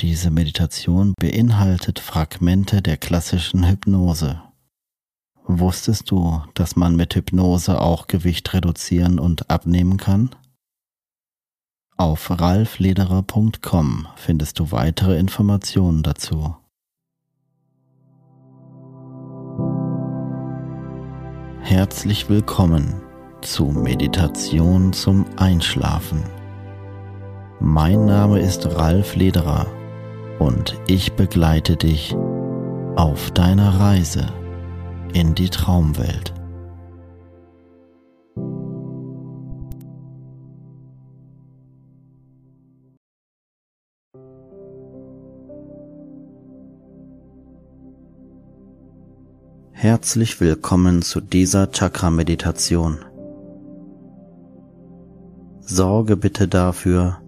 Diese Meditation beinhaltet Fragmente der klassischen Hypnose. Wusstest du, dass man mit Hypnose auch Gewicht reduzieren und abnehmen kann? Auf ralflederer.com findest du weitere Informationen dazu. Herzlich willkommen zu Meditation zum Einschlafen. Mein Name ist Ralf Lederer und ich begleite dich auf deiner Reise in die Traumwelt. Herzlich willkommen zu dieser Chakra-Meditation. Sorge bitte dafür,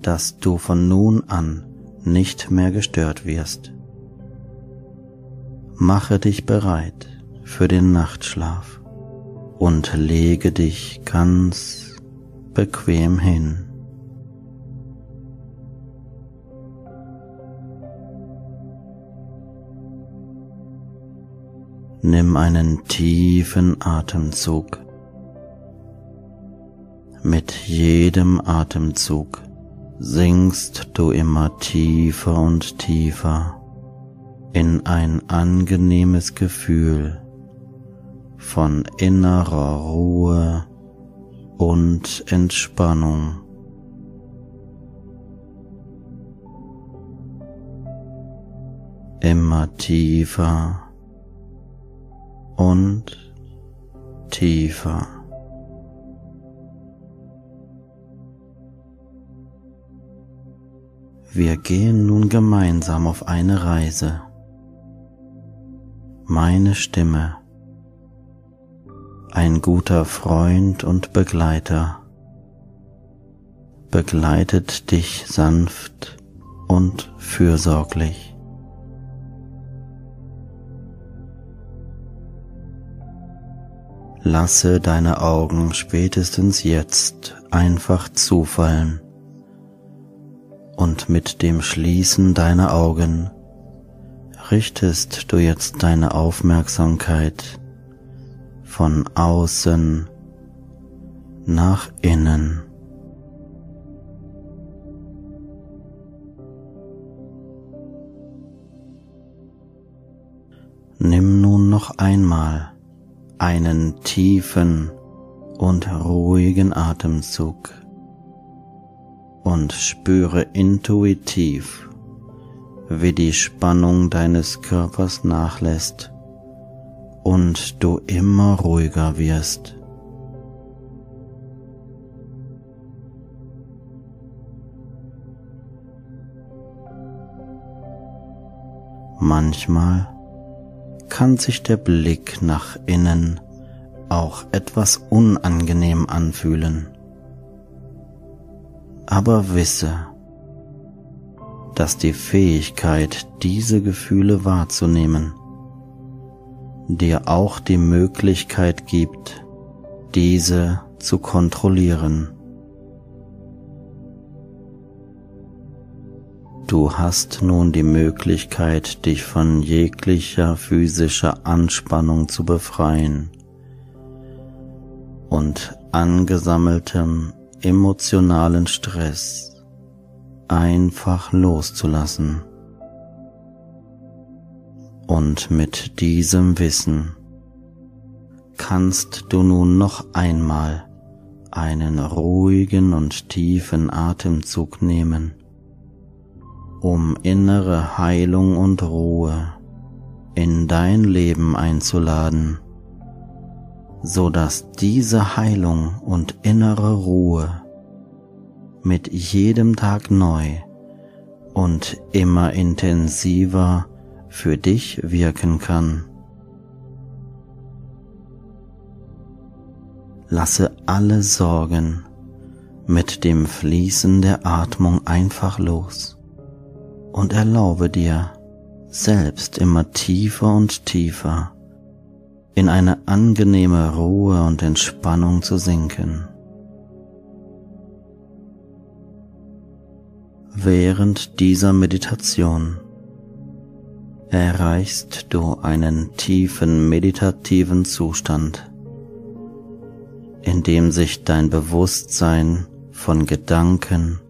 dass du von nun an nicht mehr gestört wirst. Mache dich bereit für den Nachtschlaf und lege dich ganz bequem hin. Nimm einen tiefen Atemzug. Mit jedem Atemzug sinkst du immer tiefer und tiefer in ein angenehmes Gefühl von innerer Ruhe und Entspannung. Immer tiefer und tiefer. Wir gehen nun gemeinsam auf eine Reise. Meine Stimme, ein guter Freund und Begleiter, begleitet dich sanft und fürsorglich. Lasse deine Augen spätestens jetzt einfach zufallen und mit dem Schließen deiner Augen richtest du jetzt deine Aufmerksamkeit von außen nach innen. Nimm nun noch einmal einen tiefen und ruhigen Atemzug und spüre intuitiv, wie die Spannung deines Körpers nachlässt und du immer ruhiger wirst. Manchmal kann sich der Blick nach innen auch etwas unangenehm anfühlen aber wisse, dass die Fähigkeit, diese Gefühle wahrzunehmen, dir auch die Möglichkeit gibt, diese zu kontrollieren. Du hast nun die Möglichkeit, dich von jeglicher physischer Anspannung zu befreien und angesammeltem emotionalen Stress einfach loszulassen. Und mit diesem Wissen kannst du nun noch einmal einen ruhigen und tiefen Atemzug nehmen, um innere Heilung und Ruhe in dein Leben einzuladen, so dass diese Heilung und innere Ruhe mit jedem Tag neu und immer intensiver für dich wirken kann. Lasse alle Sorgen mit dem Fließen der Atmung einfach los und erlaube dir, selbst immer tiefer und tiefer in eine angenehme Ruhe und Entspannung zu sinken. Während dieser Meditation erreichst du einen tiefen meditativen Zustand, in dem sich dein Bewusstsein von Gedanken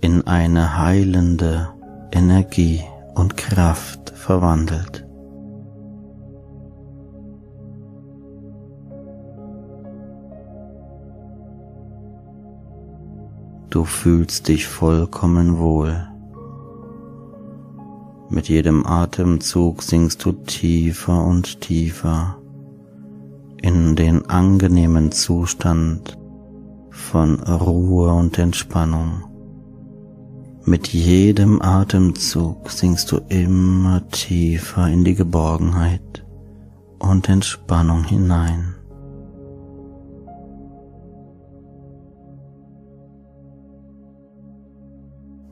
in eine heilende Energie und Kraft verwandelt. Du fühlst dich vollkommen wohl. Mit jedem Atemzug sinkst du tiefer und tiefer in den angenehmen Zustand von Ruhe und Entspannung. Mit jedem Atemzug sinkst du immer tiefer in die Geborgenheit und Entspannung hinein.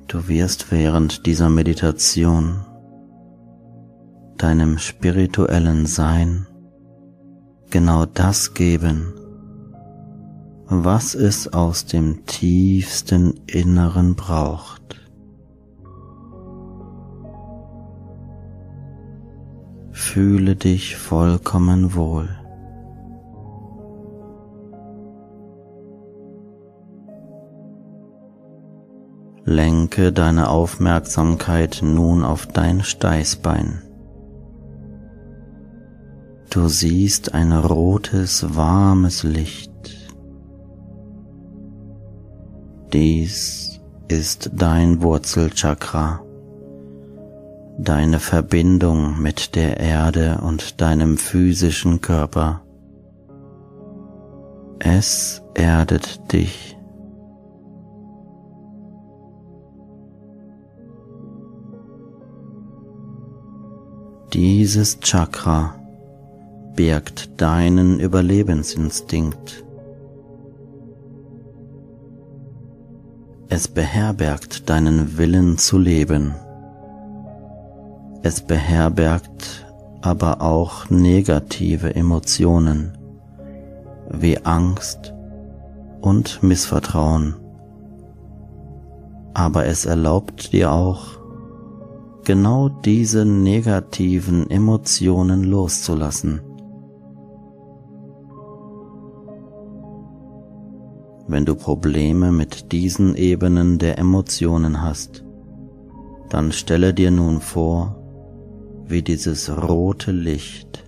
Du wirst während dieser Meditation deinem spirituellen Sein genau das geben, was es aus dem tiefsten Inneren braucht. Fühle dich vollkommen wohl. Lenke deine Aufmerksamkeit nun auf dein Steißbein. Du siehst ein rotes, warmes Licht. Dies ist dein Wurzelchakra, deine Verbindung mit der Erde und deinem physischen Körper. Es erdet dich. Dieses Chakra birgt deinen Überlebensinstinkt. Es beherbergt deinen Willen zu leben. Es beherbergt aber auch negative Emotionen wie Angst und Missvertrauen. Aber es erlaubt dir auch, genau diese negativen Emotionen loszulassen. Wenn du Probleme mit diesen Ebenen der Emotionen hast, dann stelle dir nun vor, wie dieses rote Licht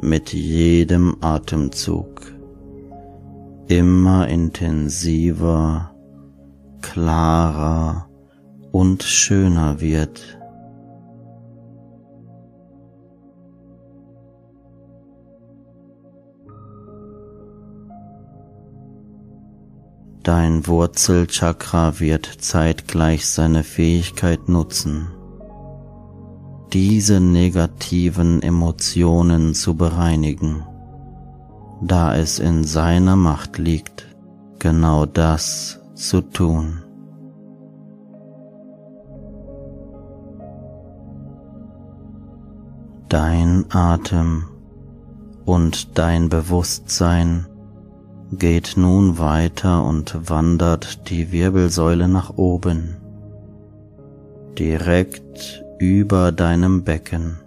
mit jedem Atemzug immer intensiver, klarer und schöner wird. Dein Wurzelchakra wird zeitgleich seine Fähigkeit nutzen, diese negativen Emotionen zu bereinigen, da es in seiner Macht liegt, genau das zu tun. Dein Atem und dein Bewusstsein geht nun weiter und wandert die Wirbelsäule nach oben, direkt über deinem Becken.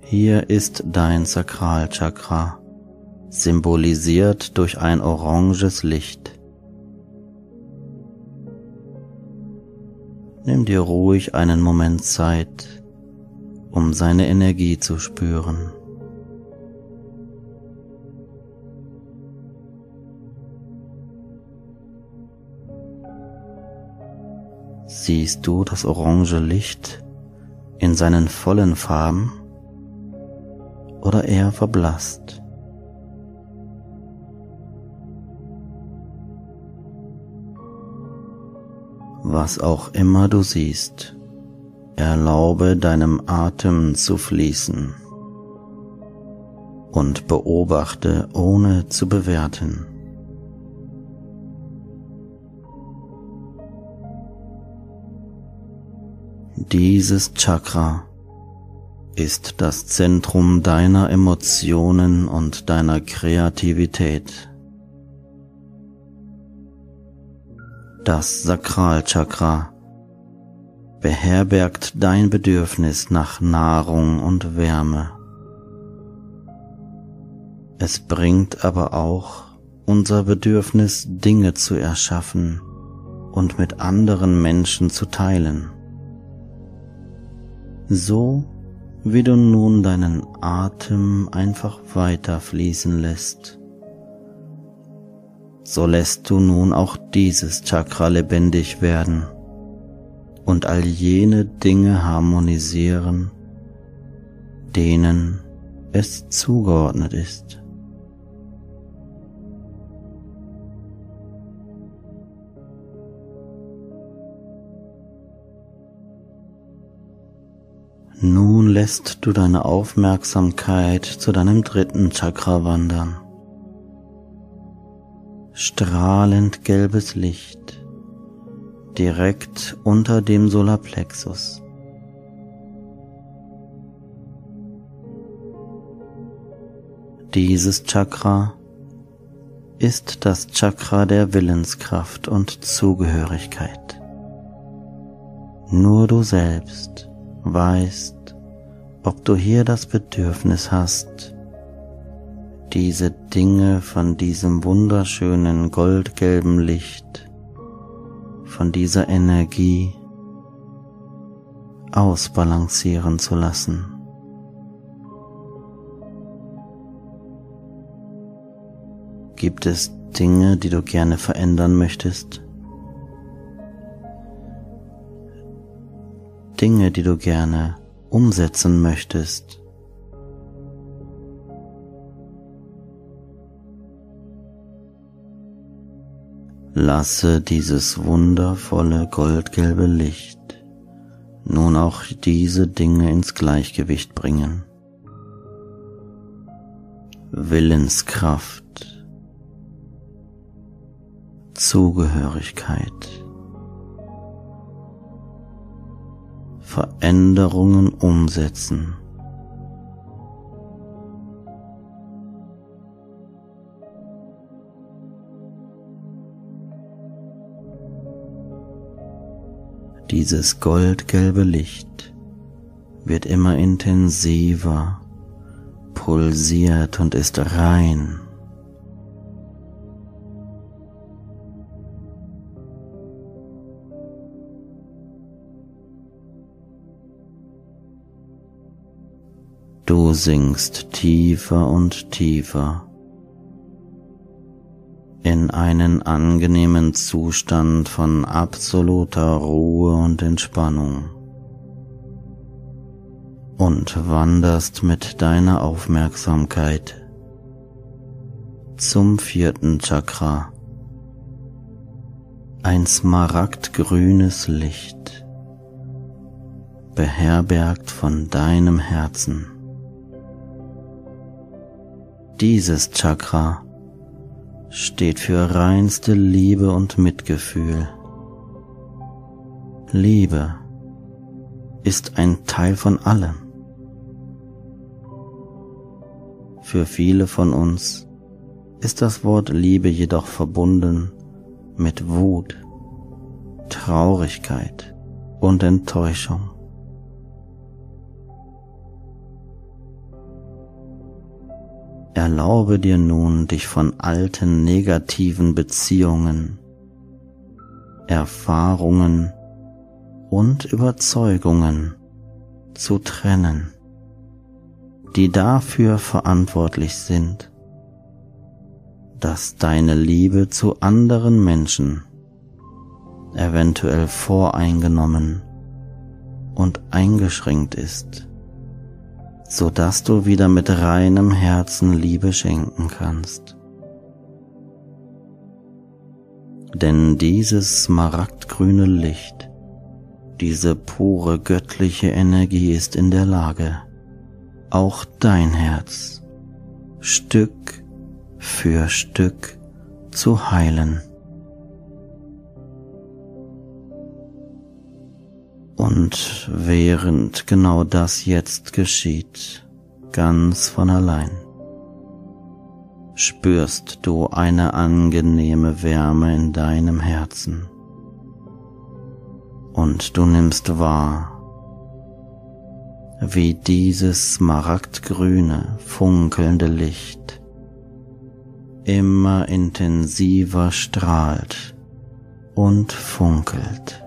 Hier ist dein Sakralchakra, symbolisiert durch ein oranges Licht. Nimm dir ruhig einen Moment Zeit, um seine Energie zu spüren. Siehst du das orange Licht in seinen vollen Farben oder eher verblasst? Was auch immer du siehst, erlaube deinem Atem zu fließen und beobachte ohne zu bewerten. Dieses Chakra ist das Zentrum deiner Emotionen und deiner Kreativität. Das Sakralchakra beherbergt dein Bedürfnis nach Nahrung und Wärme. Es bringt aber auch unser Bedürfnis, Dinge zu erschaffen und mit anderen Menschen zu teilen. So wie du nun deinen Atem einfach weiter fließen lässt, so lässt du nun auch dieses Chakra lebendig werden und all jene Dinge harmonisieren, denen es zugeordnet ist. Nun lässt du deine Aufmerksamkeit zu deinem dritten Chakra wandern. Strahlend gelbes Licht direkt unter dem Solarplexus. Dieses Chakra ist das Chakra der Willenskraft und Zugehörigkeit. Nur du selbst weißt, ob du hier das Bedürfnis hast, diese Dinge von diesem wunderschönen goldgelben Licht, von dieser Energie ausbalancieren zu lassen. Gibt es Dinge, die du gerne verändern möchtest? Dinge, die du gerne umsetzen möchtest. Lasse dieses wundervolle goldgelbe Licht nun auch diese Dinge ins Gleichgewicht bringen. Willenskraft, Zugehörigkeit, Veränderungen umsetzen. Dieses goldgelbe Licht wird immer intensiver, pulsiert und ist rein. Du sinkst tiefer und tiefer in einen angenehmen Zustand von absoluter Ruhe und Entspannung und wanderst mit deiner Aufmerksamkeit zum vierten Chakra, ein smaragdgrünes Licht, beherbergt von deinem Herzen. Dieses Chakra steht für reinste Liebe und Mitgefühl. Liebe ist ein Teil von allem. Für viele von uns ist das Wort Liebe jedoch verbunden mit Wut, Traurigkeit und Enttäuschung. Erlaube dir nun, dich von alten negativen Beziehungen, Erfahrungen und Überzeugungen zu trennen, die dafür verantwortlich sind, dass deine Liebe zu anderen Menschen eventuell voreingenommen und eingeschränkt ist, so dass du wieder mit reinem Herzen Liebe schenken kannst. Denn dieses smaragdgrüne Licht, diese pure göttliche Energie ist in der Lage, auch dein Herz Stück für Stück zu heilen. Und während genau das jetzt geschieht, ganz von allein, spürst du eine angenehme Wärme in deinem Herzen. Und du nimmst wahr, wie dieses smaragdgrüne, funkelnde Licht immer intensiver strahlt und funkelt.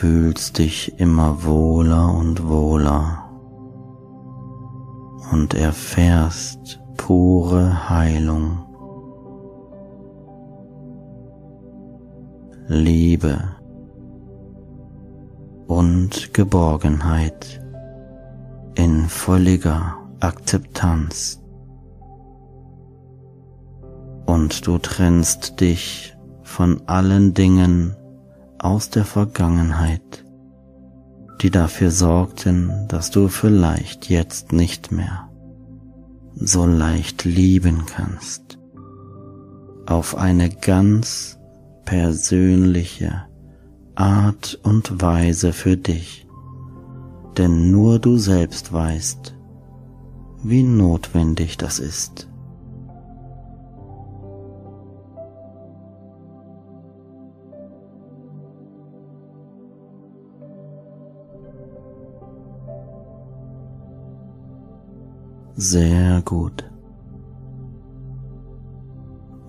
Fühlst dich immer wohler und wohler und erfährst pure Heilung, Liebe und Geborgenheit in völliger Akzeptanz. Und du trennst dich von allen Dingen, aus der Vergangenheit, die dafür sorgten, dass du vielleicht jetzt nicht mehr so leicht lieben kannst, auf eine ganz persönliche Art und Weise für dich, denn nur du selbst weißt, wie notwendig das ist. Sehr gut.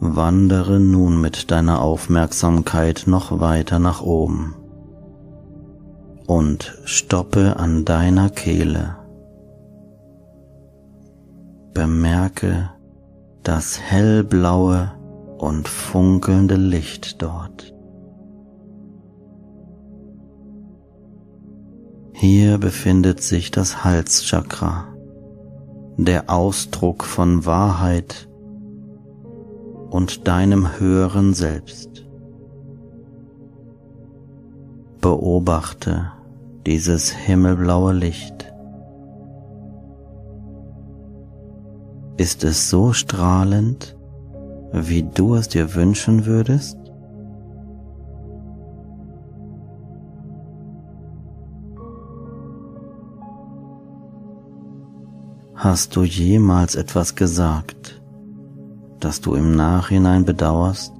Wandere nun mit deiner Aufmerksamkeit noch weiter nach oben und stoppe an deiner Kehle. Bemerke das hellblaue und funkelnde Licht dort. Hier befindet sich das Halschakra der Ausdruck von Wahrheit und deinem höheren Selbst. Beobachte dieses himmelblaue Licht. Ist es so strahlend, wie du es dir wünschen würdest? Hast du jemals etwas gesagt, das du im Nachhinein bedauerst?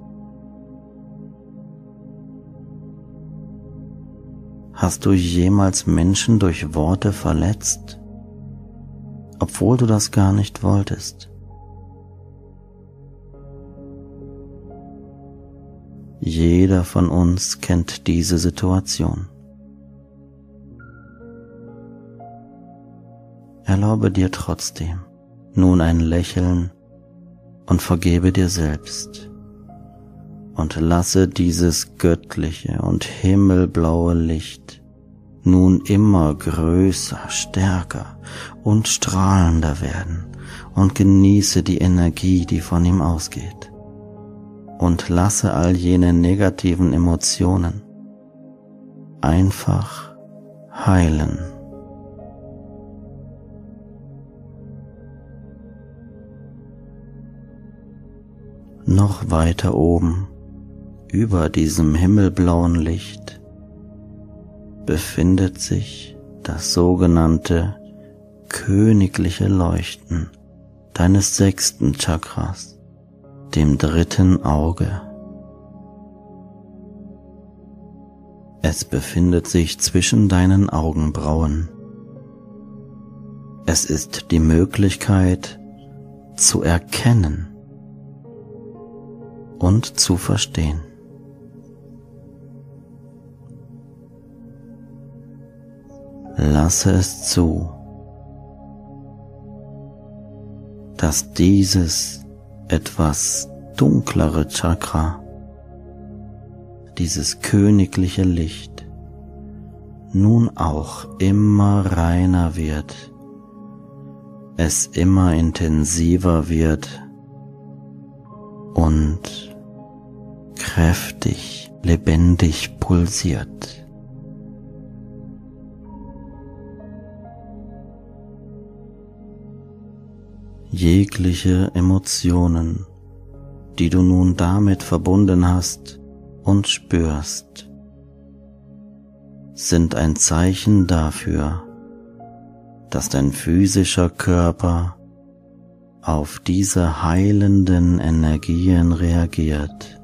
Hast du jemals Menschen durch Worte verletzt, obwohl du das gar nicht wolltest? Jeder von uns kennt diese Situation. Erlaube dir trotzdem nun ein Lächeln und vergebe dir selbst. Und lasse dieses göttliche und himmelblaue Licht nun immer größer, stärker und strahlender werden. Und genieße die Energie, die von ihm ausgeht. Und lasse all jene negativen Emotionen einfach heilen. noch weiter oben, über diesem himmelblauen Licht, befindet sich das sogenannte königliche Leuchten deines sechsten Chakras, dem dritten Auge. Es befindet sich zwischen deinen Augenbrauen. Es ist die Möglichkeit zu erkennen, und zu verstehen. Lasse es zu, dass dieses etwas dunklere Chakra, dieses königliche Licht, nun auch immer reiner wird, es immer intensiver wird und kräftig, lebendig pulsiert. jegliche Emotionen, die du nun damit verbunden hast und spürst, sind ein Zeichen dafür, dass dein physischer Körper auf diese heilenden Energien reagiert.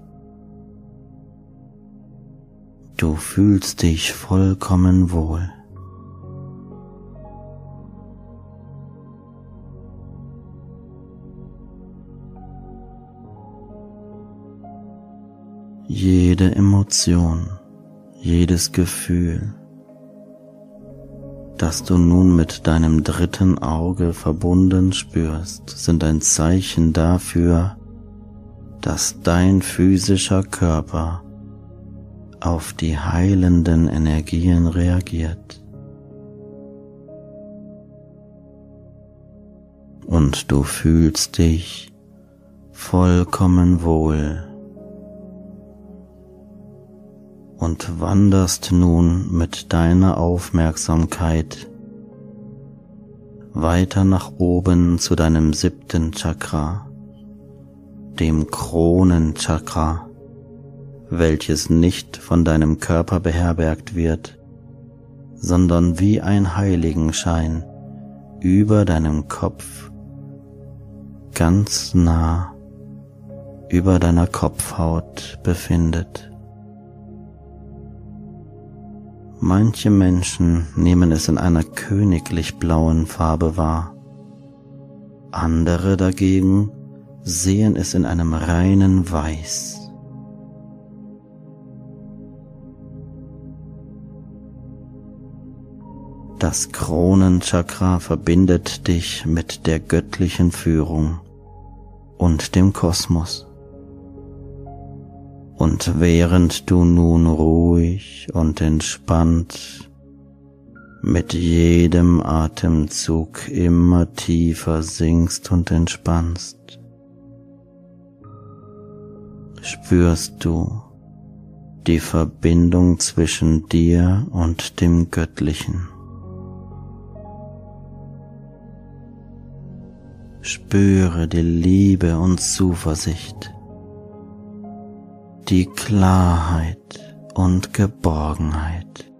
Du fühlst dich vollkommen wohl. Jede Emotion, jedes Gefühl, das du nun mit deinem dritten Auge verbunden spürst, sind ein Zeichen dafür, dass dein physischer Körper auf die heilenden Energien reagiert. Und du fühlst dich vollkommen wohl und wanderst nun mit deiner Aufmerksamkeit weiter nach oben zu deinem siebten Chakra, dem Kronenchakra, welches nicht von deinem Körper beherbergt wird, sondern wie ein Heiligenschein über deinem Kopf, ganz nah über deiner Kopfhaut befindet. Manche Menschen nehmen es in einer königlich blauen Farbe wahr. Andere dagegen sehen es in einem reinen Weiß. Das Kronenchakra verbindet dich mit der göttlichen Führung und dem Kosmos. Und während du nun ruhig und entspannt mit jedem Atemzug immer tiefer sinkst und entspannst, spürst du die Verbindung zwischen dir und dem Göttlichen. Spüre die Liebe und Zuversicht die Klarheit und Geborgenheit.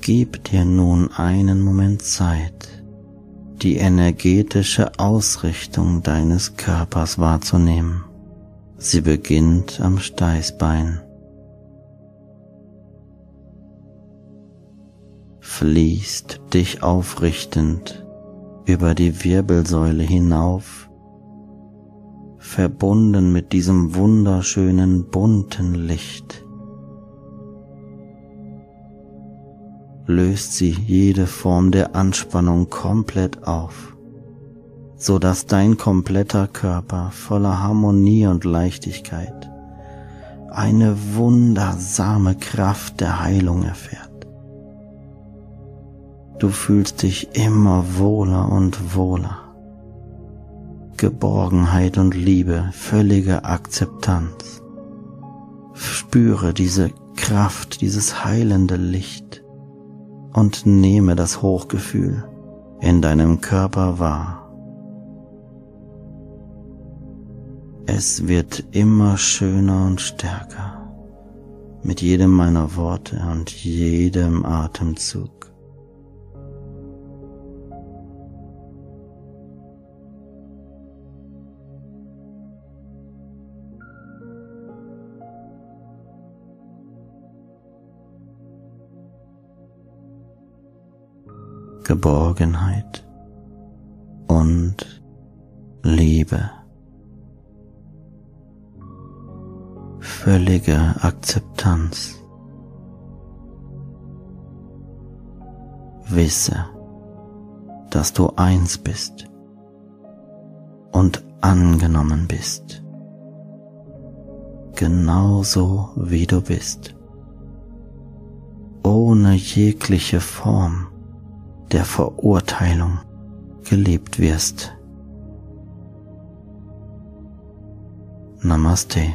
Gib dir nun einen Moment Zeit, die energetische Ausrichtung deines Körpers wahrzunehmen. Sie beginnt am Steißbein, fließt dich aufrichtend über die Wirbelsäule hinauf, verbunden mit diesem wunderschönen bunten Licht. Löst sie jede Form der Anspannung komplett auf, so dass dein kompletter Körper voller Harmonie und Leichtigkeit eine wundersame Kraft der Heilung erfährt. Du fühlst dich immer wohler und wohler. Geborgenheit und Liebe, völlige Akzeptanz. Spüre diese Kraft, dieses heilende Licht und nehme das Hochgefühl in deinem Körper wahr. Es wird immer schöner und stärker mit jedem meiner Worte und jedem Atemzug. Geborgenheit und Liebe. Völlige Akzeptanz. Wisse, dass du eins bist und angenommen bist, genauso wie du bist, ohne jegliche Form der Verurteilung geliebt wirst. Namaste.